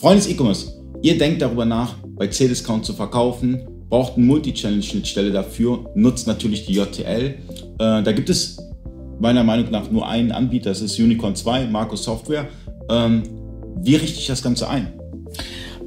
Freunde des E-Commerce, ihr denkt darüber nach, bei C-Discount zu verkaufen, braucht eine Multi-Channel-Schnittstelle dafür, nutzt natürlich die JTL. Äh, da gibt es meiner Meinung nach nur einen Anbieter, das ist Unicorn 2, Marco Software. Ähm, wie richte ich das Ganze ein?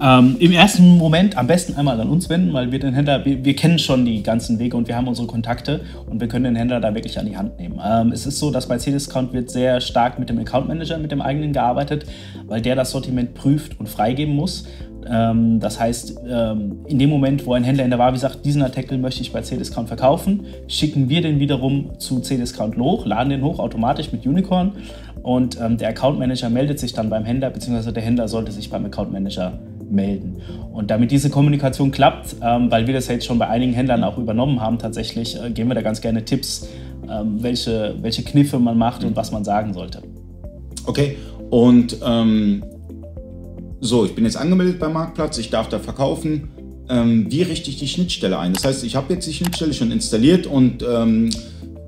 Ähm, Im ersten Moment am besten einmal an uns wenden, weil wir den Händler, wir, wir, kennen schon die ganzen Wege und wir haben unsere Kontakte und wir können den Händler da wirklich an die Hand nehmen. Ähm, es ist so, dass bei C-Discount wird sehr stark mit dem Account Manager, mit dem eigenen gearbeitet, weil der das Sortiment prüft und freigeben muss. Ähm, das heißt, ähm, in dem Moment, wo ein Händler in der Ware sagt, diesen Artikel möchte ich bei C-Discount verkaufen, schicken wir den wiederum zu C-Discount hoch, laden den hoch automatisch mit Unicorn und ähm, der Account Manager meldet sich dann beim Händler, beziehungsweise der Händler sollte sich beim Account Manager melden melden. Und damit diese Kommunikation klappt, ähm, weil wir das jetzt schon bei einigen Händlern auch übernommen haben, tatsächlich äh, geben wir da ganz gerne Tipps, ähm, welche, welche Kniffe man macht und was man sagen sollte. Okay, und ähm, so, ich bin jetzt angemeldet beim Marktplatz, ich darf da verkaufen. Ähm, wie richte ich die Schnittstelle ein? Das heißt, ich habe jetzt die Schnittstelle schon installiert und ähm,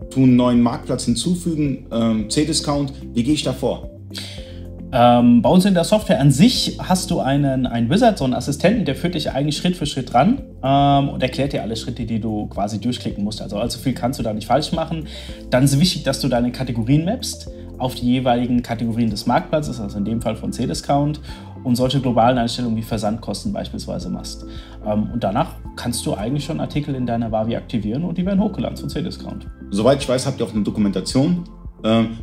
tue einen neuen Marktplatz hinzufügen, ähm, C-Discount. Wie gehe ich da vor? Ähm, bei uns in der Software an sich hast du einen, einen Wizard, so einen Assistenten, der führt dich eigentlich Schritt für Schritt ran ähm, und erklärt dir alle Schritte, die du quasi durchklicken musst. Also allzu viel kannst du da nicht falsch machen. Dann ist es wichtig, dass du deine Kategorien mappst auf die jeweiligen Kategorien des Marktplatzes, also in dem Fall von C-Discount und solche globalen Einstellungen wie Versandkosten beispielsweise machst. Ähm, und danach kannst du eigentlich schon Artikel in deiner Wavi aktivieren und die werden hochgeladen zu C-Discount. Soweit ich weiß, habt ihr auch eine Dokumentation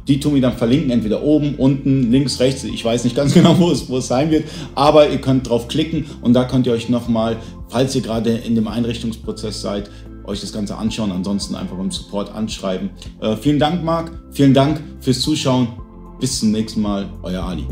die tun wir dann verlinken, entweder oben, unten, links, rechts. Ich weiß nicht ganz genau, wo es, wo es sein wird, aber ihr könnt drauf klicken und da könnt ihr euch nochmal, falls ihr gerade in dem Einrichtungsprozess seid, euch das Ganze anschauen. Ansonsten einfach beim Support anschreiben. Äh, vielen Dank, Marc. Vielen Dank fürs Zuschauen. Bis zum nächsten Mal. Euer Ali.